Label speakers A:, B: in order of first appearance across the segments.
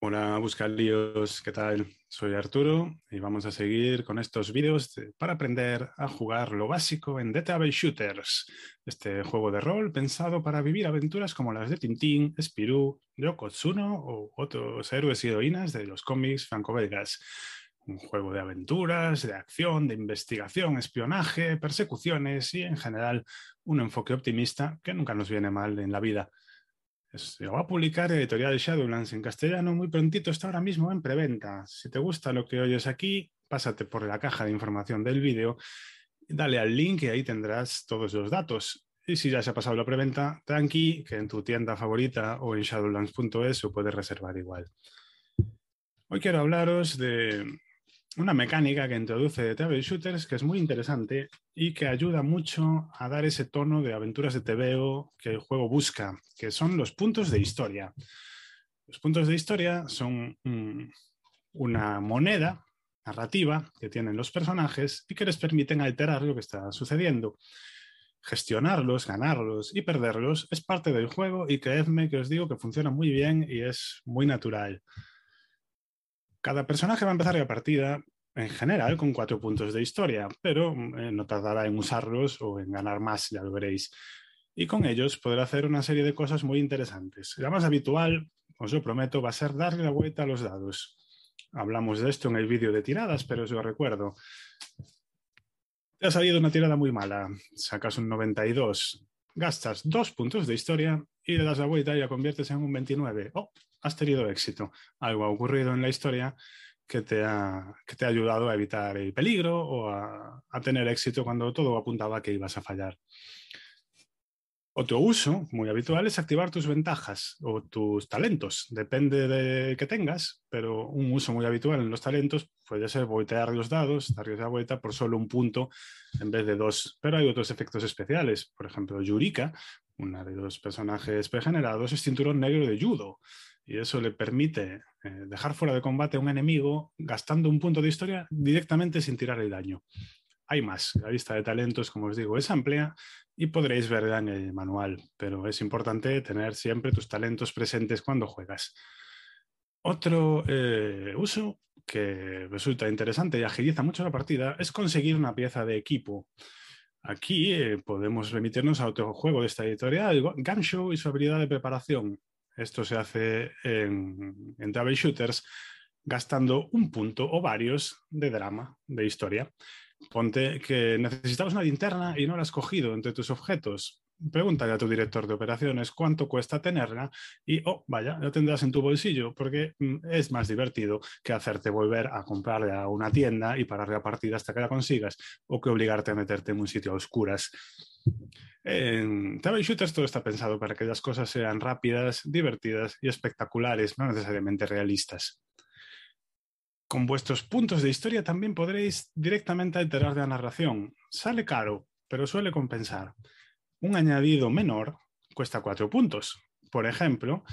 A: Hola, Buscalíos, ¿qué tal? Soy Arturo y vamos a seguir con estos vídeos para aprender a jugar lo básico en Database Shooters, este juego de rol pensado para vivir aventuras como las de Tintín, Spirou, Yoko Tsuno o otros héroes y heroínas de los cómics franco-belgas. Un juego de aventuras, de acción, de investigación, espionaje, persecuciones y en general un enfoque optimista que nunca nos viene mal en la vida. Se lo va a publicar Editorial Shadowlands en castellano muy prontito, está ahora mismo en preventa. Si te gusta lo que oyes aquí, pásate por la caja de información del vídeo, dale al link y ahí tendrás todos los datos. Y si ya se ha pasado la preventa, tranqui, que en tu tienda favorita o en shadowlands.es lo puedes reservar igual. Hoy quiero hablaros de una mecánica que introduce TV Shooters que es muy interesante y que ayuda mucho a dar ese tono de aventuras de TVO que el juego busca, que son los puntos de historia. Los puntos de historia son una moneda narrativa que tienen los personajes y que les permiten alterar lo que está sucediendo. Gestionarlos, ganarlos y perderlos es parte del juego y creedme que os digo que funciona muy bien y es muy natural. Cada personaje va a empezar la partida en general con cuatro puntos de historia, pero eh, no tardará en usarlos o en ganar más, ya lo veréis. Y con ellos podrá hacer una serie de cosas muy interesantes. La más habitual, os lo prometo, va a ser darle la vuelta a los dados. Hablamos de esto en el vídeo de tiradas, pero os lo recuerdo. Te ha salido una tirada muy mala, sacas un 92, gastas dos puntos de historia y le das la vuelta y la conviertes en un 29. Oh, has tenido éxito. Algo ha ocurrido en la historia que te, ha, que te ha ayudado a evitar el peligro o a, a tener éxito cuando todo apuntaba que ibas a fallar. Otro uso muy habitual es activar tus ventajas o tus talentos. Depende de que tengas, pero un uso muy habitual en los talentos puede ser voltear los dados, darles la vuelta por solo un punto en vez de dos. Pero hay otros efectos especiales. Por ejemplo, Yurika, una de los personajes pregenerados, es cinturón negro de judo. Y eso le permite eh, dejar fuera de combate a un enemigo gastando un punto de historia directamente sin tirar el daño. Hay más. La lista de talentos, como os digo, es amplia y podréis verla en el manual, pero es importante tener siempre tus talentos presentes cuando juegas. Otro eh, uso que resulta interesante y agiliza mucho la partida es conseguir una pieza de equipo. Aquí eh, podemos remitirnos a otro juego de esta editorial, Gunshow y su habilidad de preparación. Esto se hace en, en Travel Shooters gastando un punto o varios de drama, de historia. Ponte que necesitabas una linterna y no la has cogido entre tus objetos. Pregúntale a tu director de operaciones cuánto cuesta tenerla y, oh, vaya, la tendrás en tu bolsillo porque mm, es más divertido que hacerte volver a comprarla a una tienda y parar la partida hasta que la consigas o que obligarte a meterte en un sitio a oscuras. En Travel Shooters todo está pensado para que las cosas sean rápidas, divertidas y espectaculares, no necesariamente realistas. Con vuestros puntos de historia también podréis directamente alterar la narración. Sale caro, pero suele compensar. Un añadido menor cuesta cuatro puntos. Por ejemplo,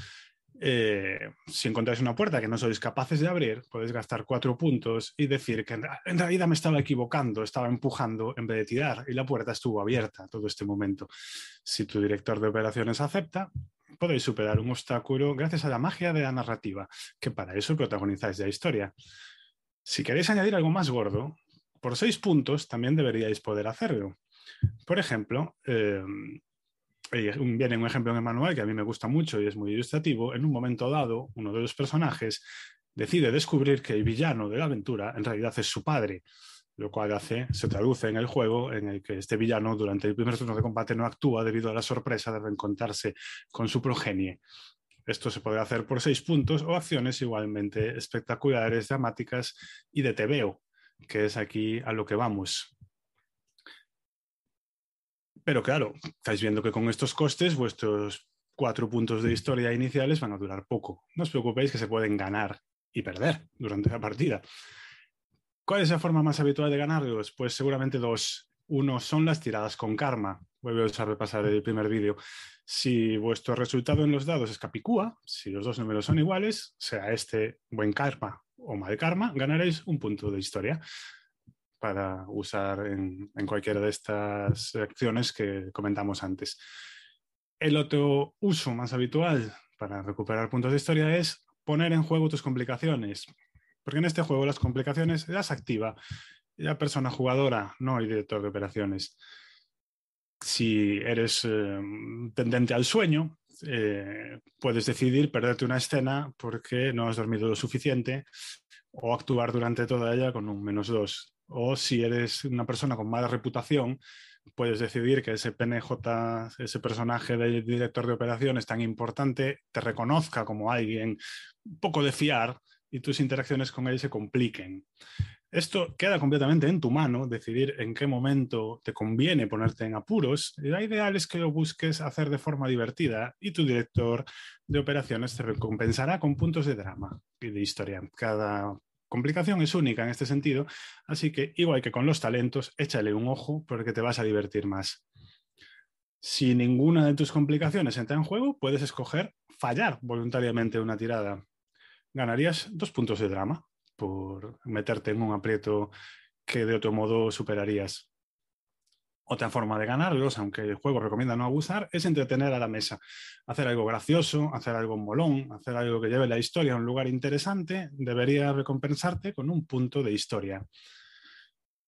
A: eh, si encontráis una puerta que no sois capaces de abrir, podéis gastar cuatro puntos y decir que en realidad me estaba equivocando, estaba empujando en vez de tirar y la puerta estuvo abierta todo este momento. Si tu director de operaciones acepta, podéis superar un obstáculo gracias a la magia de la narrativa, que para eso protagonizáis la historia. Si queréis añadir algo más gordo, por seis puntos también deberíais poder hacerlo. Por ejemplo, eh, viene un ejemplo en el manual que a mí me gusta mucho y es muy ilustrativo. En un momento dado, uno de los personajes decide descubrir que el villano de la aventura en realidad es su padre, lo cual hace, se traduce en el juego en el que este villano durante el primer turno de combate no actúa debido a la sorpresa de reencontrarse con su progenie. Esto se puede hacer por seis puntos o acciones igualmente espectaculares, dramáticas y de tebeo, que es aquí a lo que vamos. Pero claro, estáis viendo que con estos costes vuestros cuatro puntos de historia iniciales van a durar poco. No os preocupéis que se pueden ganar y perder durante la partida. ¿Cuál es la forma más habitual de ganarlos? Pues seguramente dos. Uno son las tiradas con karma. Voy a repasar el primer vídeo. Si vuestro resultado en los dados es capicúa, si los dos números son iguales, sea este buen karma o mal karma, ganaréis un punto de historia para usar en cualquiera de estas acciones que comentamos antes. El otro uso más habitual para recuperar puntos de historia es poner en juego tus complicaciones, porque en este juego las complicaciones las activa la persona jugadora, no el director de operaciones. Si eres eh, tendente al sueño, eh, puedes decidir perderte una escena porque no has dormido lo suficiente o actuar durante toda ella con un menos dos. O si eres una persona con mala reputación, puedes decidir que ese PNJ, ese personaje del director de operaciones tan importante, te reconozca como alguien poco de fiar y tus interacciones con él se compliquen. Esto queda completamente en tu mano, decidir en qué momento te conviene ponerte en apuros. La ideal es que lo busques hacer de forma divertida y tu director de operaciones te recompensará con puntos de drama y de historia. Cada complicación es única en este sentido, así que igual que con los talentos, échale un ojo porque te vas a divertir más. Si ninguna de tus complicaciones entra en juego, puedes escoger fallar voluntariamente una tirada. Ganarías dos puntos de drama por meterte en un aprieto que de otro modo superarías. Otra forma de ganarlos, aunque el juego recomienda no abusar, es entretener a la mesa. Hacer algo gracioso, hacer algo molón, hacer algo que lleve la historia a un lugar interesante, debería recompensarte con un punto de historia.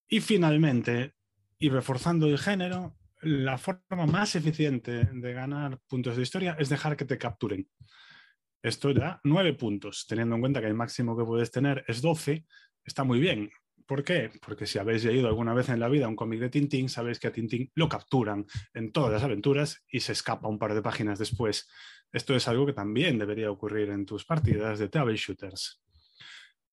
A: Y finalmente, y reforzando el género, la forma más eficiente de ganar puntos de historia es dejar que te capturen. Esto da nueve puntos, teniendo en cuenta que el máximo que puedes tener es 12, está muy bien. ¿Por qué? Porque si habéis leído alguna vez en la vida un cómic de Tintín, sabéis que a Tintín lo capturan en todas las aventuras y se escapa un par de páginas después. Esto es algo que también debería ocurrir en tus partidas de Table Shooters.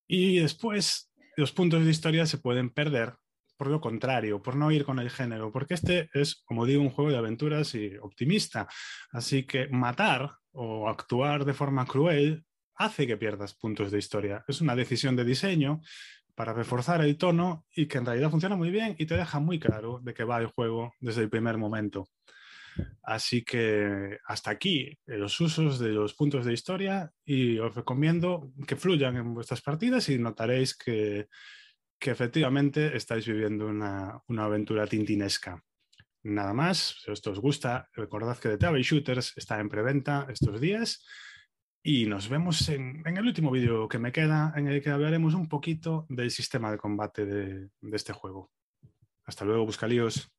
A: Y después, los puntos de historia se pueden perder por lo contrario, por no ir con el género, porque este es, como digo, un juego de aventuras y optimista. Así que matar o actuar de forma cruel hace que pierdas puntos de historia. Es una decisión de diseño para reforzar el tono y que en realidad funciona muy bien y te deja muy claro de qué va el juego desde el primer momento. Así que hasta aquí los usos de los puntos de historia y os recomiendo que fluyan en vuestras partidas y notaréis que que efectivamente estáis viviendo una, aventura tintinesca. Nada más, si esto os gusta, recordad que The Table Shooters está en preventa estos días y nos vemos en, el último vídeo que me queda en el que hablaremos un poquito del sistema de combate de, de este juego. Hasta luego, buscalíos.